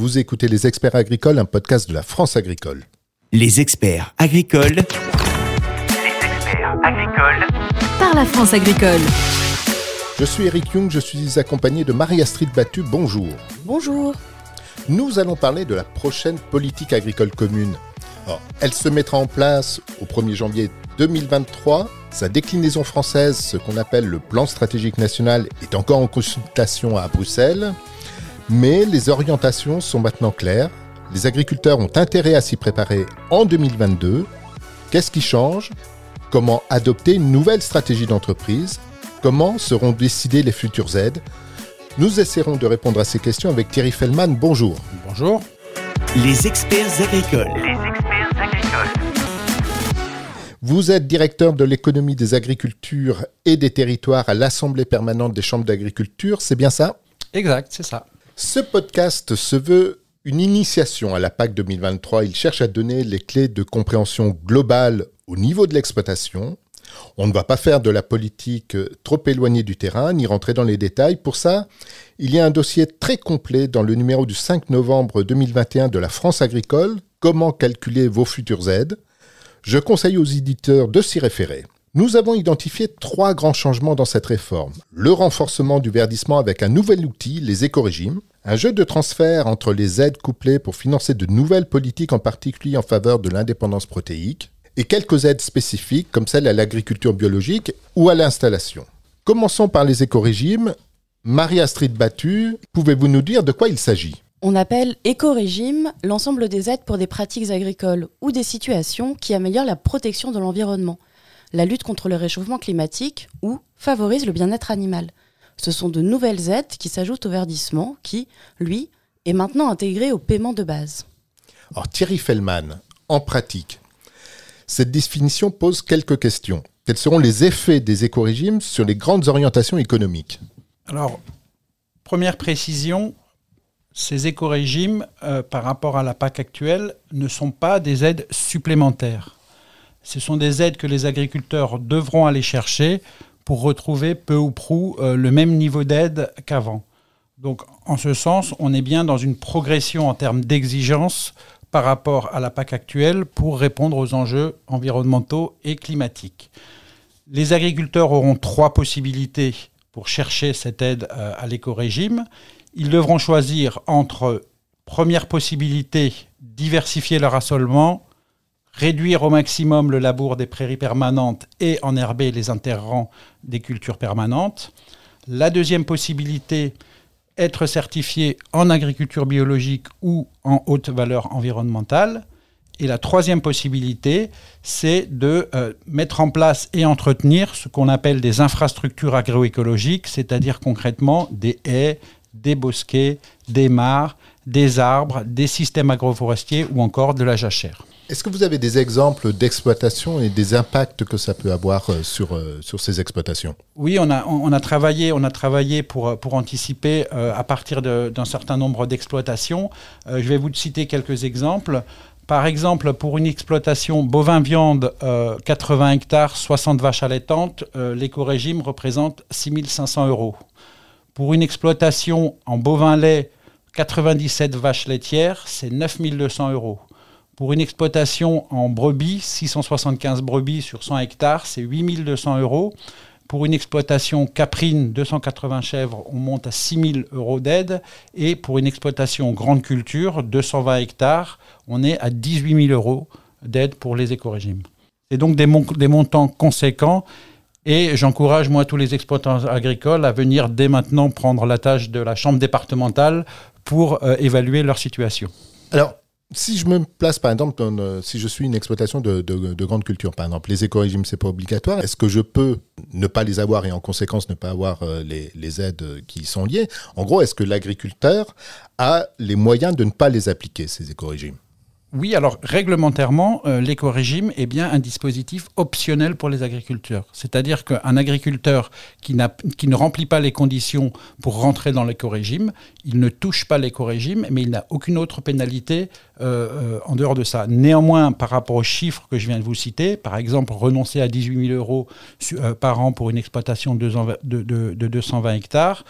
Vous écoutez Les Experts Agricoles, un podcast de la France Agricole. Les Experts Agricoles. Les experts agricoles. par la France agricole. Je suis Eric Young, je suis accompagné de Marie-Astrid Battu. Bonjour. Bonjour. Nous allons parler de la prochaine politique agricole commune. Alors, elle se mettra en place au 1er janvier 2023. Sa déclinaison française, ce qu'on appelle le plan stratégique national, est encore en consultation à Bruxelles. Mais les orientations sont maintenant claires. Les agriculteurs ont intérêt à s'y préparer en 2022. Qu'est-ce qui change? Comment adopter une nouvelle stratégie d'entreprise? Comment seront décidées les futures aides? Nous essaierons de répondre à ces questions avec Thierry Fellman. Bonjour. Bonjour. Les Experts Agricoles. Les experts agricoles. Vous êtes directeur de l'économie des agricultures et des territoires à l'Assemblée permanente des chambres d'agriculture, c'est bien ça? Exact, c'est ça. Ce podcast se veut une initiation à la PAC 2023. Il cherche à donner les clés de compréhension globale au niveau de l'exploitation. On ne va pas faire de la politique trop éloignée du terrain, ni rentrer dans les détails. Pour ça, il y a un dossier très complet dans le numéro du 5 novembre 2021 de la France agricole, Comment calculer vos futures aides. Je conseille aux éditeurs de s'y référer. Nous avons identifié trois grands changements dans cette réforme. Le renforcement du verdissement avec un nouvel outil, les écorégimes, un jeu de transfert entre les aides couplées pour financer de nouvelles politiques, en particulier en faveur de l'indépendance protéique, et quelques aides spécifiques comme celle à l'agriculture biologique ou à l'installation. Commençons par les écorégimes. Marie-Astrid Battu, pouvez-vous nous dire de quoi il s'agit? On appelle éco-régime l'ensemble des aides pour des pratiques agricoles ou des situations qui améliorent la protection de l'environnement, la lutte contre le réchauffement climatique ou favorisent le bien-être animal. Ce sont de nouvelles aides qui s'ajoutent au verdissement qui, lui, est maintenant intégré au paiement de base. Alors Thierry Fellman, en pratique, cette définition pose quelques questions. Quels seront les effets des écorégimes sur les grandes orientations économiques? Alors, première précision, ces éco-régimes, euh, par rapport à la PAC actuelle, ne sont pas des aides supplémentaires. Ce sont des aides que les agriculteurs devront aller chercher pour retrouver peu ou prou euh, le même niveau d'aide qu'avant. Donc, en ce sens, on est bien dans une progression en termes d'exigence par rapport à la PAC actuelle pour répondre aux enjeux environnementaux et climatiques. Les agriculteurs auront trois possibilités pour chercher cette aide euh, à l'éco-régime. Ils devront choisir entre, première possibilité, diversifier leur assolement, réduire au maximum le labour des prairies permanentes et enherber les interrants des cultures permanentes. La deuxième possibilité, être certifié en agriculture biologique ou en haute valeur environnementale. Et la troisième possibilité, c'est de euh, mettre en place et entretenir ce qu'on appelle des infrastructures agroécologiques, c'est-à-dire concrètement des haies, des bosquets, des mares, des arbres, des systèmes agroforestiers ou encore de la jachère. Est-ce que vous avez des exemples d'exploitation et des impacts que ça peut avoir euh, sur, euh, sur ces exploitations? Oui, on a, on a travaillé, on a travaillé pour, pour anticiper euh, à partir d'un certain nombre d'exploitations. Euh, je vais vous citer quelques exemples. Par exemple, pour une exploitation bovin-viande, euh, 80 hectares, 60 vaches allaitantes, euh, l'éco-régime représente 6500 euros. Pour une exploitation en bovin-lait, 97 vaches laitières, c'est 9200 euros. Pour une exploitation en brebis, 675 brebis sur 100 hectares, c'est 8200 euros. Pour une exploitation caprine, 280 chèvres, on monte à 6000 euros d'aide. Et pour une exploitation grande culture, 220 hectares, on est à 18 000 euros d'aide pour les éco-régimes. C'est donc des, des montants conséquents. Et j'encourage, moi, tous les exploitants agricoles à venir dès maintenant prendre la tâche de la chambre départementale pour euh, évaluer leur situation. Alors, si je me place par exemple, euh, si je suis une exploitation de, de- de grande culture, par exemple, les éco-régimes, c'est pas obligatoire. Est-ce que je peux ne pas les avoir et en conséquence ne pas avoir euh, les, les aides qui y sont liées? En gros, est-ce que l'agriculteur a les moyens de ne pas les appliquer, ces éco-régimes Oui, alors réglementairement, euh, l'éco-régime est bien un dispositif optionnel pour les agriculteurs. C'est-à-dire qu'un agriculteur qui, ne remplit pas les conditions pour rentrer dans l'éco-régime, il ne touche pas l'éco-régime, mais il n'a aucune autre pénalité euh, euh, en dehors de ça. Néanmoins, par rapport aux chiffres que je viens de vous citer, par exemple, renoncer à 18 000 euros euh, par an pour une exploitation de, 220 de- de- de 220 hectares,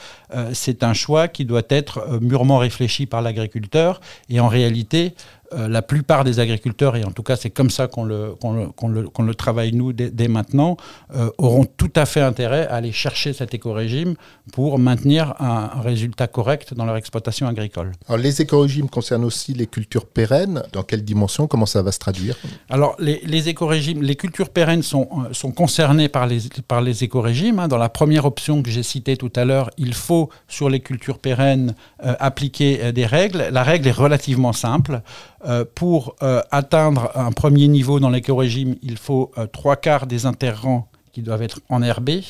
c'est un choix qui doit être mûrement réfléchi par l'agriculteur. Et en réalité, euh, la plupart des agriculteurs, et en tout cas c'est comme ça qu'on le, qu'on le, le- travaille nous dès, dès maintenant, euh, auront tout à fait intérêt à aller chercher cet éco-régime pour maintenir un, un résultat correct dans leur exploitation agricole. Alors, les éco-régimes concernent aussi les cultures pérennes. Dans quelle dimension? Comment ça va se traduire? Alors, les, les éco-régimes, les cultures pérennes sont, euh, sont concernées par les, par les éco-régimes. hein. Dans la première option que j'ai citée tout à l'heure, il faut, sur les cultures pérennes, euh, appliquer des règles. La règle est relativement simple. Euh, pour euh, atteindre un premier niveau dans l'éco-régime, il faut euh, trois quarts des interrants qui doivent être enherbés.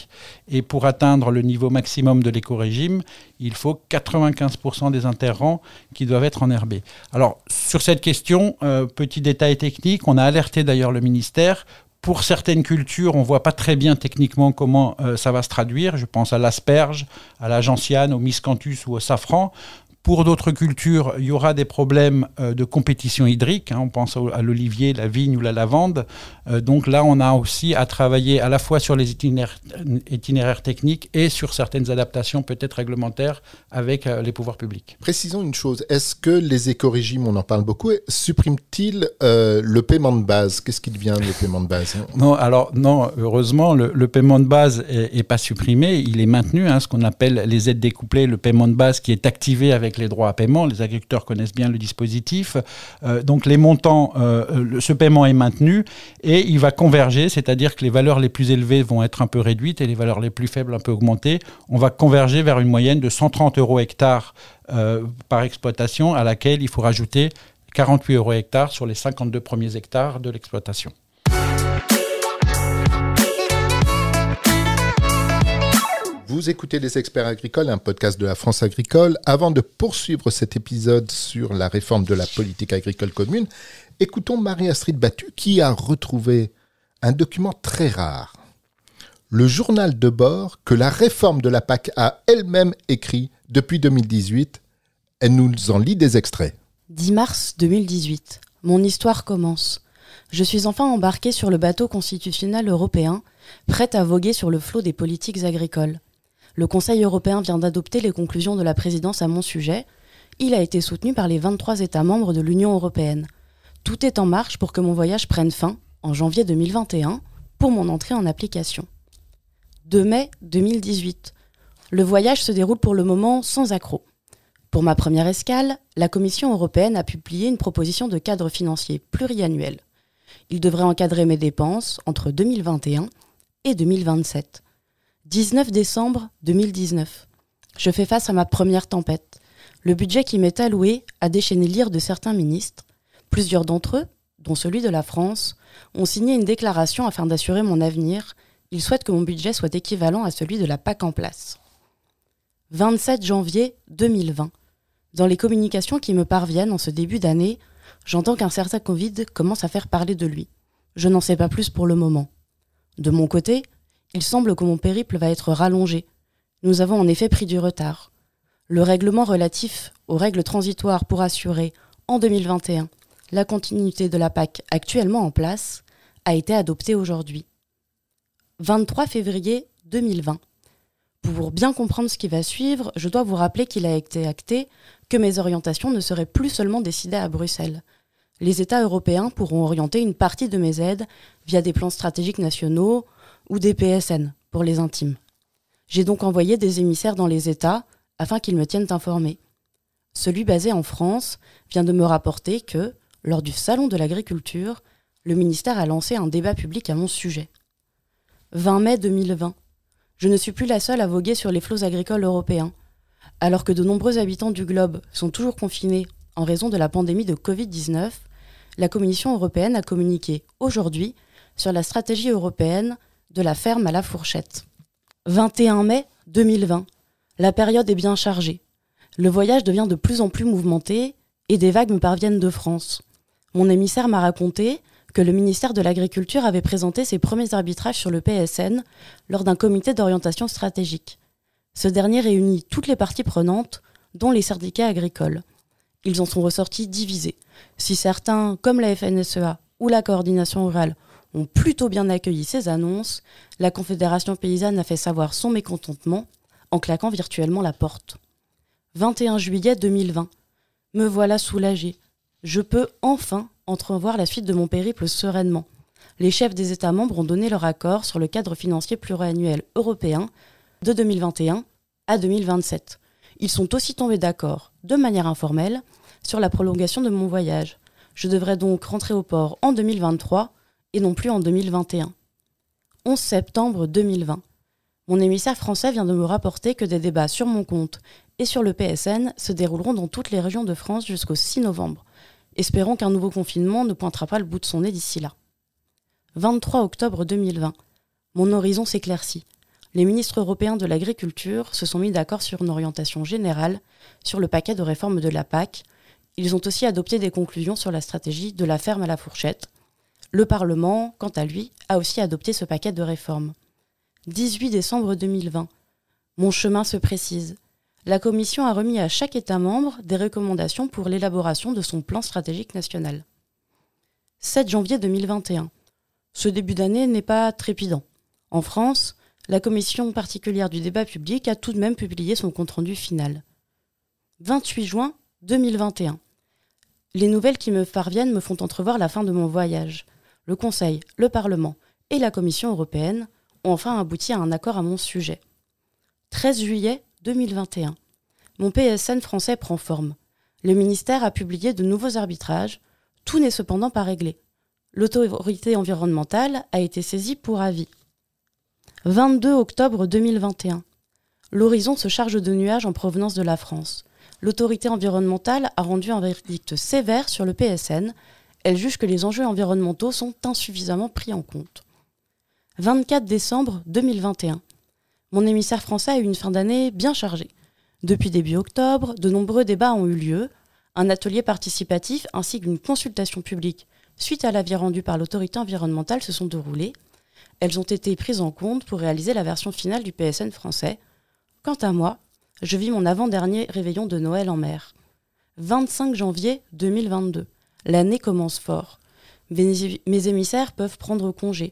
Et pour atteindre le niveau maximum de l'éco-régime, il faut 95% des interrants qui doivent être enherbés. Alors, sur cette question, petit détail technique, on a alerté d'ailleurs le ministère. Pour certaines cultures, on ne voit pas très bien techniquement comment ça va se traduire. Je pense à l'asperge, à la gentiane, au miscanthus ou au safran. Pour d'autres cultures, il y aura des problèmes euh, de compétition hydrique. hein. on pense à l'olivier, la vigne ou la lavande. Euh, donc là, on a aussi à travailler à la fois sur les itinéraires, itinéraires techniques et sur certaines adaptations peut-être réglementaires avec euh, les pouvoirs publics. Précisons une chose. Est-ce que les éco-régimes, on en parle beaucoup, suppriment-ils euh, le paiement de base? Qu'est-ce qui devient le paiement de base Non, alors non, heureusement, le, le paiement de base est, est pas supprimé, il est maintenu, hein, ce qu'on appelle les aides découplées, le paiement de base qui est activé avec les droits à paiement. Les agriculteurs connaissent bien le dispositif. Euh, donc les montants, euh, ce paiement est maintenu et il va converger, c'est-à-dire que les valeurs les plus élevées vont être un peu réduites et les valeurs les plus faibles un peu augmentées. On va converger vers une moyenne de 130 euros hectare euh, par exploitation à laquelle il faut rajouter 48 euros hectare sur les 52 premiers hectares de l'exploitation. Vous écoutez Les Experts Agricoles, un podcast de la France Agricole. Avant de poursuivre cet épisode sur la réforme de la politique agricole commune, écoutons Marie-Astrid Battu qui a retrouvé un document très rare. Le journal de bord que la réforme de la PAC a elle-même écrit depuis 2018. Elle nous en lit des extraits. 10 mars 2018. Mon histoire commence. Je suis enfin embarqué sur le bateau constitutionnel européen, prêt à voguer sur le flot des politiques agricoles. Le Conseil européen vient d'adopter les conclusions de la présidence à mon sujet. Il a été soutenu par les 23 États membres de l'Union européenne. Tout est en marche pour que mon voyage prenne fin, en janvier 2021, pour mon entrée en application. 2 mai 2018. Le voyage se déroule pour le moment sans accroc. Pour ma première escale, la Commission européenne a publié une proposition de cadre financier pluriannuel. Il devrait encadrer mes dépenses entre 2021 et 2027. 19 décembre 2019. Je fais face à ma première tempête. Le budget qui m'est alloué a déchaîné l'ire de certains ministres. Plusieurs d'entre eux, dont celui de la France, ont signé une déclaration afin d'assurer mon avenir. Ils souhaitent que mon budget soit équivalent à celui de la PAC en place. 27 janvier 2020. Dans les communications qui me parviennent en ce début d'année, j'entends qu'un certain Covid commence à faire parler de lui. Je n'en sais pas plus pour le moment. De mon côté, il semble que mon périple va être rallongé. Nous avons en effet pris du retard. Le règlement relatif aux règles transitoires pour assurer, en 2021, la continuité de la PAC actuellement en place a été adopté aujourd'hui. 23 février 2020. Pour bien comprendre ce qui va suivre, je dois vous rappeler qu'il a été acté que mes orientations ne seraient plus seulement décidées à Bruxelles. Les États européens pourront orienter une partie de mes aides via des plans stratégiques nationaux ou des PSN pour les intimes. J'ai donc envoyé des émissaires dans les États afin qu'ils me tiennent informé. Celui basé en France vient de me rapporter que, lors du Salon de l'agriculture, le ministère a lancé un débat public à mon sujet. 20 mai 2020. Je ne suis plus la seule à voguer sur les flots agricoles européens. Alors que de nombreux habitants du globe sont toujours confinés en raison de la pandémie de Covid-19, la Commission européenne a communiqué aujourd'hui sur la stratégie européenne de la ferme à la fourchette. 21 mai 2020. La période est bien chargée. Le voyage devient de plus en plus mouvementé et des vagues me parviennent de France. Mon émissaire m'a raconté que le ministère de l'Agriculture avait présenté ses premiers arbitrages sur le PSN lors d'un comité d'orientation stratégique. Ce dernier réunit toutes les parties prenantes, dont les syndicats agricoles. Ils en sont ressortis divisés. Si certains, comme la FNSEA ou la coordination rurale, ont plutôt bien accueilli ces annonces, la Confédération paysanne a fait savoir son mécontentement en claquant virtuellement la porte. 21 juillet 2020. Me voilà soulagé. Je peux enfin entrevoir la suite de mon périple sereinement. Les chefs des États membres ont donné leur accord sur le cadre financier pluriannuel européen de 2021 à 2027. Ils sont aussi tombés d'accord, de manière informelle, sur la prolongation de mon voyage. Je devrais donc rentrer au port en 2023 et non plus en 2021. 11 septembre 2020. Mon émissaire français vient de me rapporter que des débats sur mon compte et sur le PSN se dérouleront dans toutes les régions de France jusqu'au 6 novembre. Espérons qu'un nouveau confinement ne pointera pas le bout de son nez d'ici là. 23 octobre 2020. Mon horizon s'éclaircit. Les ministres européens de l'agriculture se sont mis d'accord sur une orientation générale sur le paquet de réforme de la PAC. Ils ont aussi adopté des conclusions sur la stratégie de la ferme à la fourchette. Le Parlement, quant à lui, a aussi adopté ce paquet de réformes. 18 décembre 2020. Mon chemin se précise. La Commission a remis à chaque État membre des recommandations pour l'élaboration de son plan stratégique national. 7 janvier 2021. Ce début d'année n'est pas trépidant. En France, la commission particulière du débat public a tout de même publié son compte-rendu final. 28 juin 2021. Les nouvelles qui me parviennent me font entrevoir la fin de mon voyage. Le Conseil, le Parlement et la Commission européenne ont enfin abouti à un accord à mon sujet. 13 juillet 2021. Mon PSN français prend forme. Le ministère a publié de nouveaux arbitrages. Tout n'est cependant pas réglé. L'autorité environnementale a été saisie pour avis. 22 octobre 2021. L'horizon se charge de nuages en provenance de la France. L'autorité environnementale a rendu un verdict sévère sur le PSN. Elle juge que les enjeux environnementaux sont insuffisamment pris en compte. 24 décembre 2021. Mon émissaire français a eu une fin d'année bien chargée. Depuis début octobre, de nombreux débats ont eu lieu. Un atelier participatif ainsi qu'une consultation publique suite à l'avis rendu par l'autorité environnementale se sont déroulés. Elles ont été prises en compte pour réaliser la version finale du PSN français. Quant à moi, je vis mon avant-dernier réveillon de Noël en mer. 25 janvier 2022. L'année commence fort. Mes émissaires peuvent prendre congé.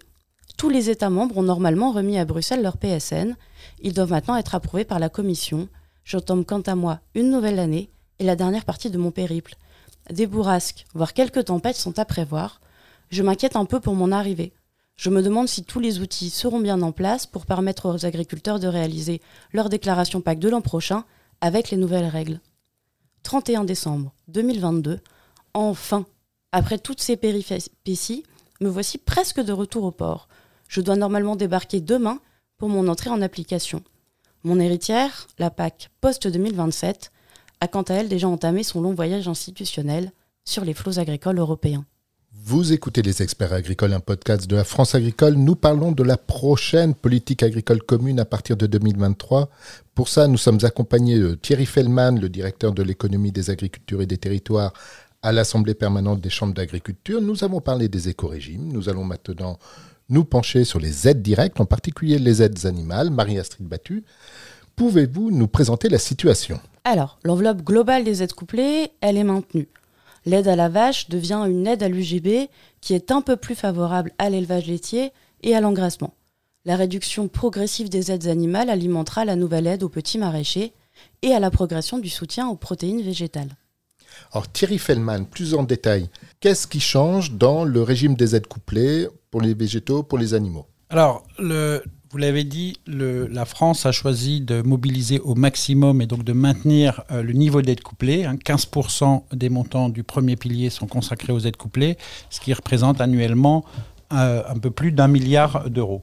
Tous les États membres ont normalement remis à Bruxelles leur PSN. Ils doivent maintenant être approuvés par la Commission. J'entame quant à moi une nouvelle année et la dernière partie de mon périple. Des bourrasques, voire quelques tempêtes sont à prévoir. Je m'inquiète un peu pour mon arrivée. Je me demande si tous les outils seront bien en place pour permettre aux agriculteurs de réaliser leur déclaration PAC de l'an prochain avec les nouvelles règles. 31 décembre 2022, enfin, après toutes ces péripéties, me voici presque de retour au port. Je dois normalement débarquer demain pour mon entrée en application. Mon héritière, la PAC post-2027, a quant à elle déjà entamé son long voyage institutionnel sur les flots agricoles européens. Vous écoutez Les Experts Agricoles, un podcast de la France Agricole. Nous parlons de la prochaine politique agricole commune à partir de 2023. Pour ça, nous sommes accompagnés de Thierry Fellman, le directeur de l'économie des agricultures et des territoires à l'Assemblée permanente des chambres d'agriculture. Nous avons parlé des éco-régimes. Nous allons maintenant nous pencher sur les aides directes, en particulier les aides animales. Marie-Astrid Battu, pouvez-vous nous présenter la situation? Alors, l'enveloppe globale des aides couplées, elle est maintenue. L'aide à la vache devient une aide à l'UGB qui est un peu plus favorable à l'élevage laitier et à l'engraissement. La réduction progressive des aides animales alimentera la nouvelle aide aux petits maraîchers et à la progression du soutien aux protéines végétales. Alors Thierry Fellman, plus en détail, qu'est-ce qui change dans le régime des aides couplées pour les végétaux, pour les animaux? Alors, vous l'avez dit, la France a choisi de mobiliser au maximum et donc de maintenir euh, le niveau d'aide couplée. hein. 15% des montants du premier pilier sont consacrés aux aides couplées, ce qui représente annuellement euh, un peu plus d'un milliard d'euros.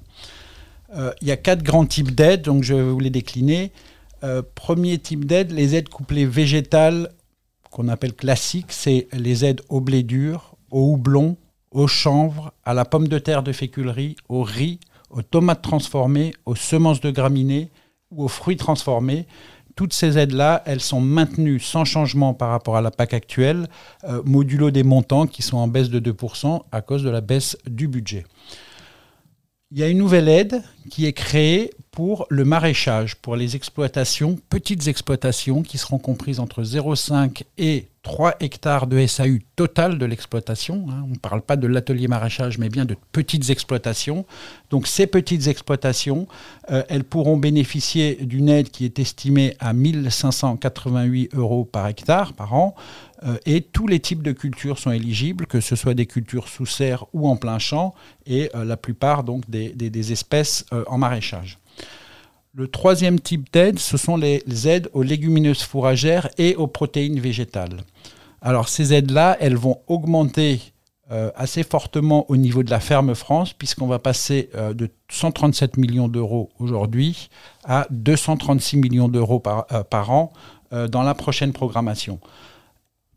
Euh, il y a quatre grands types d'aides, donc je vais vous les décliner. Premier type d'aide, les aides couplées végétales qu'on appelle classiques, c'est les aides au blé dur, au houblon, au chanvre, à la pomme de terre de féculerie, au riz, aux tomates transformées, aux semences de graminées ou aux fruits transformés, toutes ces aides-là, elles sont maintenues sans changement par rapport à la PAC actuelle, euh, modulo des montants qui sont en baisse de 2% à cause de la baisse du budget. Il y a une nouvelle aide qui est créée pour le maraîchage, pour les exploitations, petites exploitations qui seront comprises entre 0,5 et 3 hectares de SAU total de l'exploitation. hein. On ne parle pas de l'atelier maraîchage, mais bien de petites exploitations. Donc ces petites exploitations, euh, elles pourront bénéficier d'une aide qui est estimée à 1588 euros par hectare par an. Euh, et tous les types de cultures sont éligibles, que ce soit des cultures sous serre ou en plein champ, et euh, la plupart donc des, espèces en maraîchage. Le troisième type d'aide, ce sont les aides aux légumineuses fourragères et aux protéines végétales. Alors ces aides-là, elles vont augmenter euh, assez fortement au niveau de la ferme France, puisqu'on va passer euh, de 137 millions d'euros aujourd'hui à 236 millions d'euros par, euh, an dans la prochaine programmation.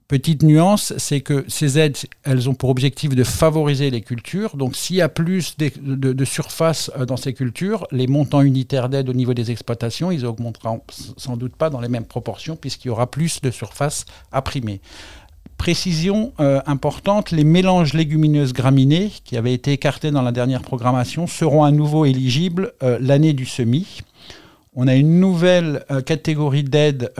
Petite nuance, c'est que ces aides, elles ont pour objectif de favoriser les cultures. Donc, s'il y a plus de, surface dans ces cultures, les montants unitaires d'aide au niveau des exploitations, ils augmenteront sans doute pas dans les mêmes proportions, puisqu'il y aura plus de surface à primer. Précision euh, importante, les mélanges légumineuses graminées, qui avaient été écartés dans la dernière programmation, seront à nouveau éligibles euh, l'année du semis. On a une nouvelle euh, catégorie d'aides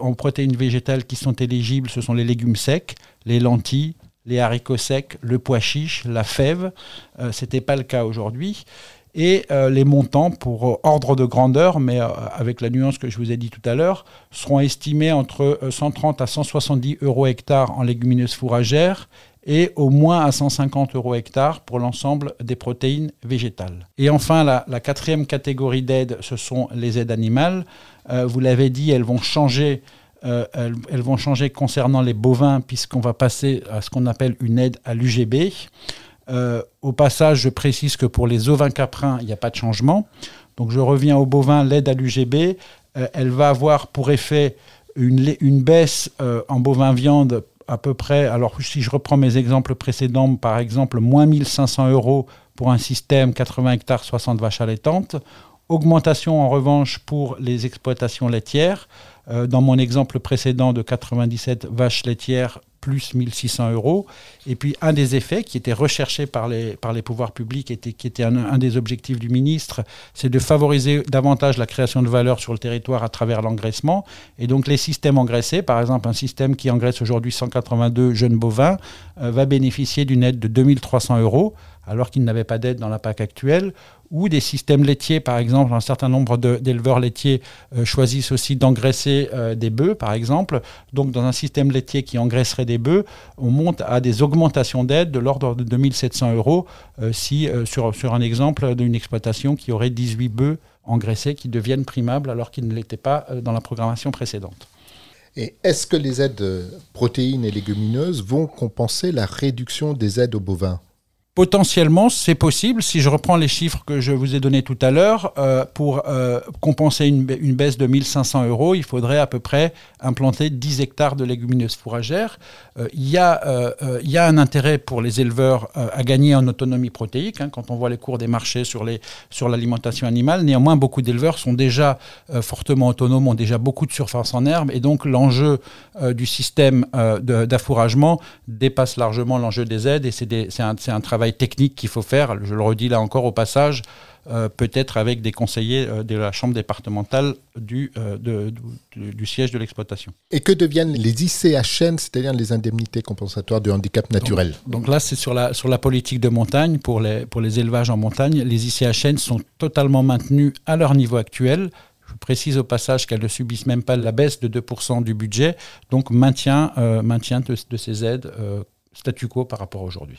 en protéines végétales qui sont éligibles. Ce sont les légumes secs, les lentilles, les haricots secs, le pois chiche, la fève. Ce n'était pas le cas aujourd'hui. Et euh, les montants pour euh, ordre de grandeur, mais euh, avec la nuance que je vous ai dit tout à l'heure, seront estimés entre euh, 130 à 170 euros hectare en légumineuses fourragères et au moins à 150 euros hectare pour l'ensemble des protéines végétales. Et enfin, la, quatrième catégorie d'aides, ce sont les aides animales. Vous l'avez dit, elles vont changer. elles vont changer concernant les bovins puisqu'on va passer à ce qu'on appelle une aide à l'UGB. Euh, au passage, je précise que pour les ovins caprins, il n'y a pas de changement. Donc je reviens aux bovins, l'aide à l'UGB, euh, elle va avoir pour effet une, baisse euh, en bovin viande à peu près, alors si je reprends mes exemples précédents, par exemple, moins 1500 euros pour un système 80 hectares, 60 vaches allaitantes. Augmentation en revanche pour les exploitations laitières. Dans mon exemple précédent de 97 vaches laitières, plus 1600 euros. Et puis un des effets qui était recherché par les, pouvoirs publics, était, qui était un, un des objectifs du ministre, c'est de favoriser davantage la création de valeur sur le territoire à travers l'engraissement. Et donc les systèmes engraissés, par exemple un système qui engraisse aujourd'hui 182 jeunes bovins, euh, va bénéficier d'une aide de 2300 euros alors qu'il n'avait pas d'aide dans la PAC actuelle, ou des systèmes laitiers, par exemple, un certain nombre d'éleveurs laitiers euh, choisissent aussi d'engraisser euh, des bœufs, par exemple. Donc, dans un système laitier qui engraisserait des bœufs, on monte à des augmentations d'aide de l'ordre de 2700 euros euh, si, sur, un exemple d'une exploitation qui aurait 18 bœufs engraissés qui deviennent primables alors qu'ils ne l'étaient pas dans la programmation précédente. Et est-ce que les aides protéines et légumineuses vont compenser la réduction des aides aux bovins Potentiellement, c'est possible. Si je reprends les chiffres que je vous ai donnés tout à l'heure, euh, pour euh, compenser une, ba- une baisse de 1500 euros, il faudrait à peu près implanter 10 hectares de légumineuses fourragères. Euh, il, y a, un intérêt pour les éleveurs à gagner en autonomie protéique. hein, quand on voit les cours des marchés sur, l'alimentation animale, néanmoins, beaucoup d'éleveurs sont déjà fortement autonomes, ont déjà beaucoup de surface en herbe, et donc l'enjeu du système d'affouragement dépasse largement l'enjeu des aides, et c'est un travail technique qu'il faut faire. Je le redis là encore au passage, euh, peut-être avec des conseillers euh, de la chambre départementale du, euh, de- du- du siège de l'exploitation. Et que deviennent les ICHN, c'est-à-dire les indemnités compensatoires du handicap naturel Donc là, c'est sur la, sur la politique de montagne, pour les, pour les élevages en montagne. Les ICHN sont totalement maintenus à leur niveau actuel. Je précise au passage qu'elles ne subissent même pas la baisse de 2% du budget, donc maintien, maintien de, de ces aides statu quo par rapport à aujourd'hui.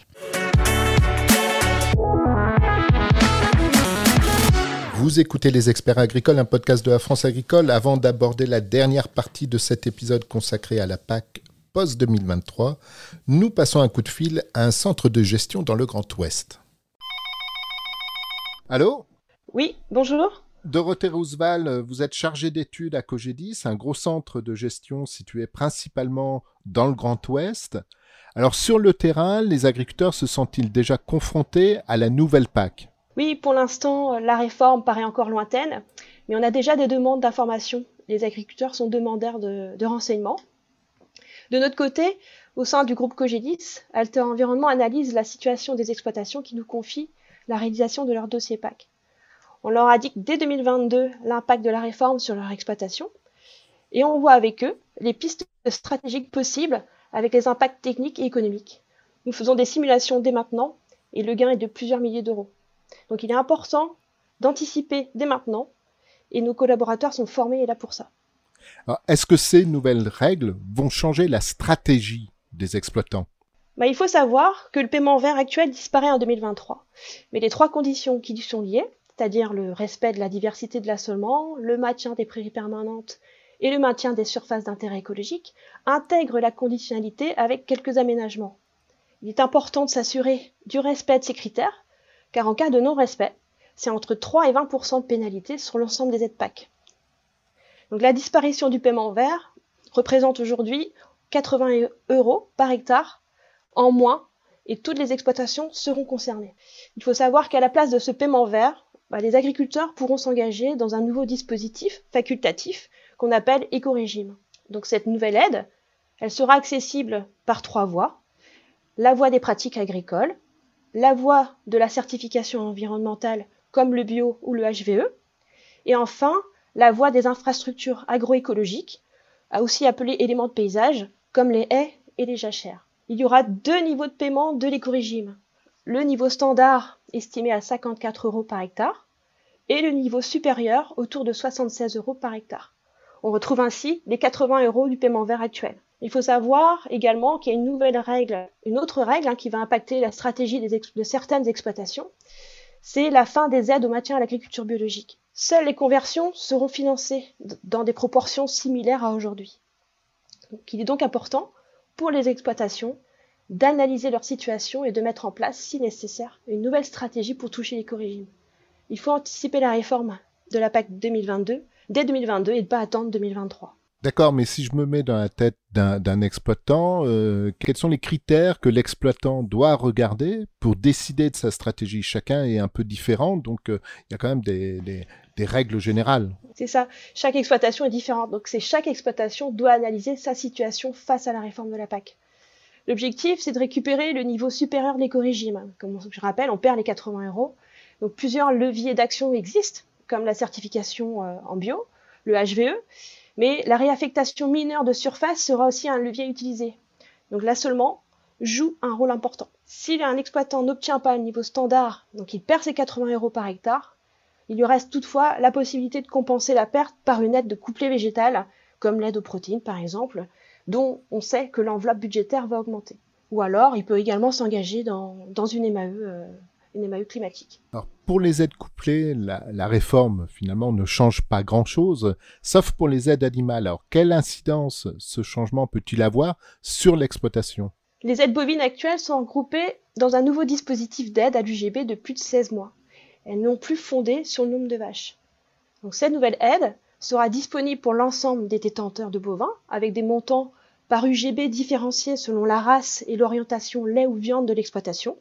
Vous écoutez Les Experts Agricoles, un podcast de la France Agricole. Avant d'aborder la dernière partie de cet épisode consacré à la PAC post-2023, nous passons un coup de fil à un centre de gestion dans le Grand Ouest. Allô? Oui, bonjour. Dorothée Roosevelt, vous êtes chargée d'études à Cogedis, un gros centre de gestion situé principalement dans le Grand Ouest. Alors sur le terrain, les agriculteurs se sont-ils déjà confrontés à la nouvelle PAC Oui, pour l'instant, euh, la réforme paraît encore lointaine, mais on a déjà des demandes d'informations les agriculteurs sont demandeurs de, de renseignements. De notre côté, au sein du groupe Cogedis, Alter Environnement analyse la situation des exploitations qui nous confient la réalisation de leur dossier PAC. On leur indique dès 2022 l'impact de la réforme sur leur exploitation et on voit avec eux les pistes stratégiques possibles avec les impacts techniques et économiques. Nous faisons des simulations dès maintenant et le gain est de plusieurs milliers d'euros. Donc il est important d'anticiper dès maintenant et nos collaborateurs sont formés et là pour ça. Est-ce que ces nouvelles règles vont changer la stratégie des exploitants? Bah, Il faut savoir que le paiement vert actuel disparaît en 2023. Mais les trois conditions qui y sont liées, c'est-à-dire le respect de la diversité de l'assolement, le maintien des prairies permanentes et le maintien des surfaces d'intérêt écologique, intègrent la conditionnalité avec quelques aménagements. Il est important de s'assurer du respect de ces critères, car en cas de non-respect, c'est entre 3 et 20% de pénalité sur l'ensemble des aides PAC. Donc la disparition du paiement vert représente aujourd'hui 80 euros par hectare en moins et toutes les exploitations seront concernées. Il faut savoir qu'à la place de ce paiement vert, bah, les agriculteurs pourront s'engager dans un nouveau dispositif facultatif qu'on appelle éco-régime. Donc cette nouvelle aide, elle sera accessible par trois voies. La voie des pratiques agricoles, la voie de la certification environnementale comme le bio ou le HVE, et enfin la voie des infrastructures agroécologiques, aussi appelées éléments de paysage, comme les haies et les jachères. Il y aura deux niveaux de paiement de l'éco-régime. Le niveau standard, estimé à 54 euros par hectare, et le niveau supérieur, autour de 76 euros par hectare. On retrouve ainsi les 80 euros du paiement vert actuel. Il faut savoir également qu'il y a une nouvelle règle, une autre règle hein, qui va impacter la stratégie de certaines exploitations, c'est la fin des aides au maintien à l'agriculture biologique. Seules les conversions seront financées dans des proportions similaires à aujourd'hui. il est donc important pour les exploitations d'analyser leur situation et de mettre en place, si nécessaire, une nouvelle stratégie pour toucher l'éco-régime. Il faut anticiper la réforme de la PAC 2022 dès 2022 et ne pas attendre 2023. D'accord, mais si je me mets dans la tête d'un exploitant, euh, quels sont les critères que l'exploitant doit regarder pour décider de sa stratégie? Chacun est un peu différent, donc euh, il y a quand même des, règles générales. C'est ça, chaque exploitation est différente, donc c'est chaque exploitation doit analyser sa situation face à la réforme de la PAC. L'objectif, c'est de récupérer le niveau supérieur de l'éco-régime. Comme je rappelle, on perd les 80 euros. Donc plusieurs leviers d'action existent, comme la certification euh, en bio, le HVE, mais la réaffectation mineure de surface sera aussi un levier utilisé. Donc l'assolement joue un rôle important. Si un exploitant n'obtient pas le niveau standard, donc il perd ses 80 euros par hectare, il lui reste toutefois la possibilité de compenser la perte par une aide de couplet végétal, comme l'aide aux protéines par exemple, dont on sait que l'enveloppe budgétaire va augmenter. Ou alors, il peut également s'engager dans, une MAE, euh, une MAE climatique. Alors, pour les aides couplées, la, réforme finalement ne change pas grand-chose, sauf pour les aides animales. Alors, quelle incidence ce changement peut-il avoir sur l'exploitation? Les aides bovines actuelles sont regroupées dans un nouveau dispositif d'aide à l'UGB de plus de 16 mois. Elles n'ont plus fondé sur le nombre de vaches. Donc, cette nouvelle aide sera disponible pour l'ensemble des détenteurs de bovins, avec des montants par UGB différenciés selon la race et l'orientation lait ou viande de l'exploitation.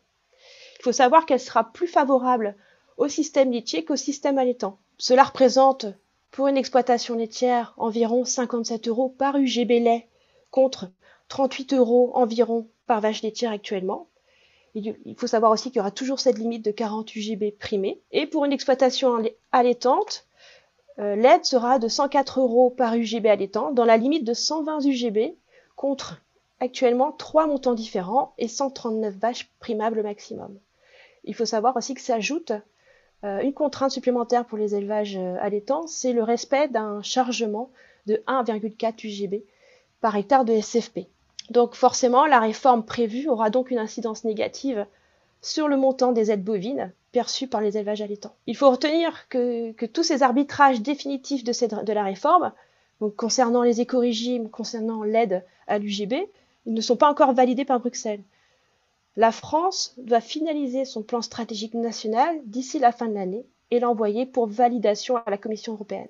Il faut savoir qu'elle sera plus favorable au système laitier qu'au système allaitant. Cela représente pour une exploitation laitière environ 57 euros par UGB lait contre 38 euros environ par vache laitière actuellement. Il faut savoir aussi qu'il y aura toujours cette limite de 40 UGB primée. Et pour une exploitation allaitante, euh, l'aide sera de 104 euros par UGB allaitant dans la limite de 120 UGB contre actuellement trois montants différents et 139 vaches primables maximum. Il faut savoir aussi que s'ajoute euh, une contrainte supplémentaire pour les élevages euh, allaitants, c'est le respect d'un chargement de 1,4 UGB par hectare de SFP. Donc forcément, la réforme prévue aura donc une incidence négative sur le montant des aides bovines perçues par les élevages allaitants. Il faut retenir que, tous ces arbitrages définitifs de, la réforme, concernant les éco-régimes, concernant l'aide à l'UGB, ne sont pas encore validés par Bruxelles. La France doit finaliser son plan stratégique national d'ici la fin de l'année et l'envoyer pour validation à la Commission européenne.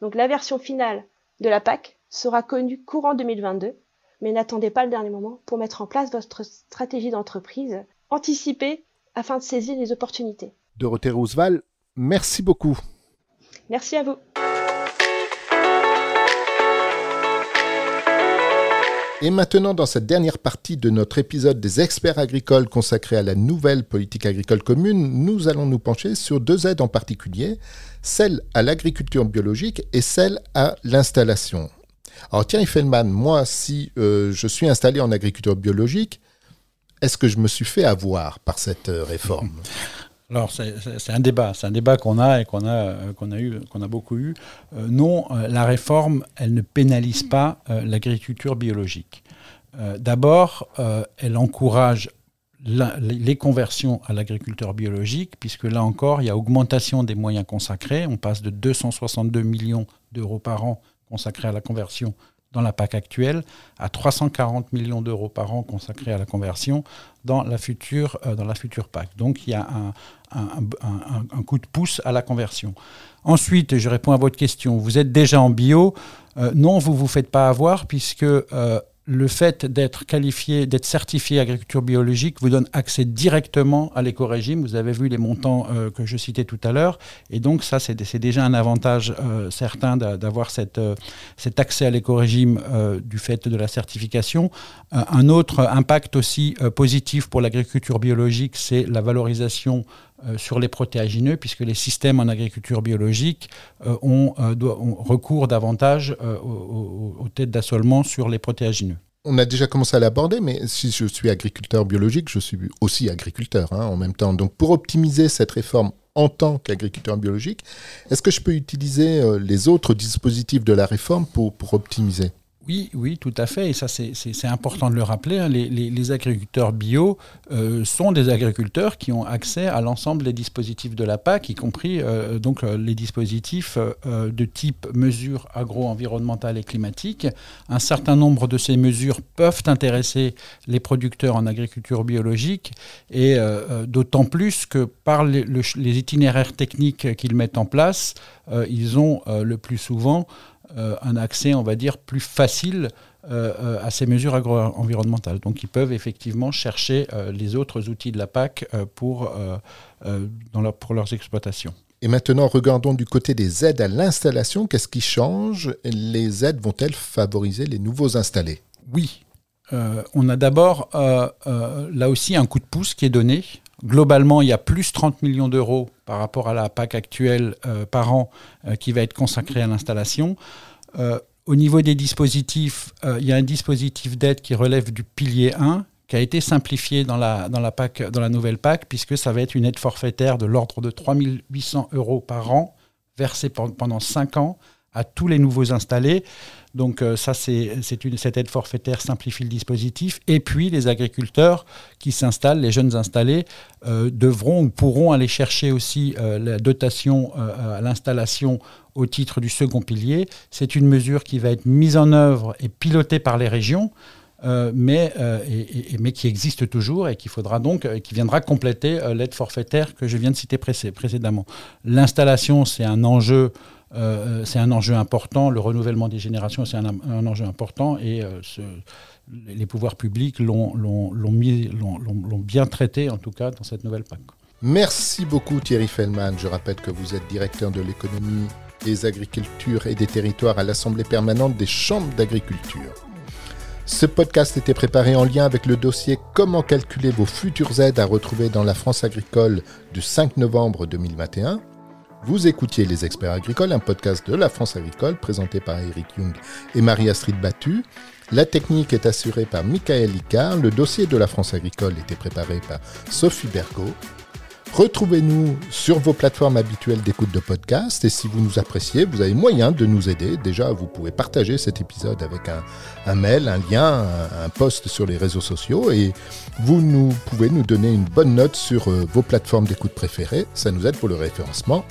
Donc la version finale de la PAC sera connue courant 2022, mais n'attendez pas le dernier moment pour mettre en place votre stratégie d'entreprise anticipée afin de saisir les opportunités. Dorothée Roosevelt, merci beaucoup. Merci à vous. Et maintenant, dans cette dernière partie de notre épisode des experts agricoles consacré à la nouvelle politique agricole commune, nous allons nous pencher sur deux aides en particulier, celle à l'agriculture biologique et celle à l'installation. Alors Thierry Feldman, moi, si euh, je suis installé en agriculture biologique, est-ce que je me suis fait avoir par cette euh, réforme? Alors c'est un débat, c'est un débat qu'on a et qu'on a euh, qu'on a eu, qu'on a beaucoup eu. Euh, non, euh, la réforme, elle ne pénalise pas l'agriculture biologique. D'abord, elle encourage les conversions à l'agriculteur biologique, puisque là encore, il y a augmentation des moyens consacrés. On passe de 262 millions d'euros par an consacrés à la conversion dans la PAC actuelle à 340 millions d'euros par an consacrés à la conversion dans la future, euh, dans la future PAC. Donc il y a un, un- coup de pouce à la conversion. Ensuite, je réponds à votre question. Vous êtes déjà en bio Euh, Non, vous ne vous faites pas avoir puisque euh, le fait d'être qualifié, d'être certifié agriculture biologique vous donne accès directement à l'éco-régime. Vous avez vu les montants euh, que je citais tout à l'heure. Et donc ça, c'est déjà un avantage euh, certain d'a- d'avoir euh, cet accès à l'éco-régime du fait de la certification. Un autre impact aussi positif pour l'agriculture biologique, c'est la valorisation sur les protéagineux, puisque les systèmes en agriculture biologique euh, ont, euh, ont recours davantage euh, aux, têtes d'assolement sur les protéagineux. On a déjà commencé à l'aborder, mais si je suis agriculteur biologique, je suis aussi agriculteur hein, en même temps. Donc pour optimiser cette réforme en tant qu'agriculteur biologique, est-ce que je peux utiliser euh, les autres dispositifs de la réforme pour optimiser? Oui, oui, tout à fait. Et ça, c'est- important de le rappeler. hein. Les, agriculteurs bio euh, sont des agriculteurs qui ont accès à l'ensemble des dispositifs de la PAC, y compris euh, donc euh, les dispositifs de type mesures agro-environnementales et climatiques. Un certain nombre de ces mesures peuvent intéresser les producteurs en agriculture biologique, et d'autant plus que par les, itinéraires techniques qu'ils mettent en place, ils ont le plus souvent un accès, on va dire, plus facile euh, euh, à ces mesures agro-environnementales. Donc ils peuvent effectivement chercher euh, les autres outils de la PAC euh, pour, euh, euh, dans leur- pour leurs exploitations. Et maintenant, regardons du côté des aides à l'installation. Qu'est-ce qui change? Les aides vont-elles favoriser les nouveaux installés? Oui, Euh, on a d'abord euh, euh, là aussi un coup de pouce qui est donné. Globalement, il y a plus 30 millions d'euros par rapport à la PAC actuelle euh, par an euh, qui va être consacré à l'installation. Euh, au niveau des dispositifs, il y a un dispositif d'aide qui relève du pilier 1 qui a été simplifié dans la, dans, la nouvelle PAC, puisque ça va être une aide forfaitaire de l'ordre de 3 800 euros par an, versée pen- pendant 5 ans à tous les nouveaux installés. Donc euh, ça, c'est cette aide forfaitaire simplifie le dispositif. Et puis les agriculteurs qui s'installent, les jeunes installés, euh, devront ou pourront aller chercher aussi euh, la dotation à l'installation au titre du second pilier. C'est une mesure qui va être mise en œuvre et pilotée par les régions. mais, qui existe toujours et qui viendra compléter l'aide forfaitaire que je viens de citer précé- précédemment. L'installation, c'est un enjeu euh, c'est un enjeu important. Le renouvellement des générations, c'est un, enjeu important. Et euh, les pouvoirs publics l'ont bien traité, en tout cas, dans cette nouvelle PAC. Merci beaucoup Thierry Feldman. Je rappelle que vous êtes directeur de l'économie, des agricultures et des territoires à l'Assemblée permanente des chambres d'agriculture. Ce podcast était préparé en lien avec le dossier Comment calculer vos futures aides à retrouver dans la France agricole du 5 novembre 2021. Vous écoutiez Les Experts Agricoles, un podcast de la France agricole présenté par Eric Young et Marie-Astrid Battu. La technique est assurée par Michael Icard. Le dossier de la France agricole était préparé par Sophie Bergot. Retrouvez-nous sur vos plateformes habituelles d'écoute de podcast et si vous nous appréciez, vous avez moyen de nous aider. Déjà, vous pouvez partager cet épisode avec un, un mail, un lien, un, post sur les réseaux sociaux et vous nous, pouvez nous donner une bonne note sur euh, vos plateformes d'écoute préférées. Ça nous aide pour le référencement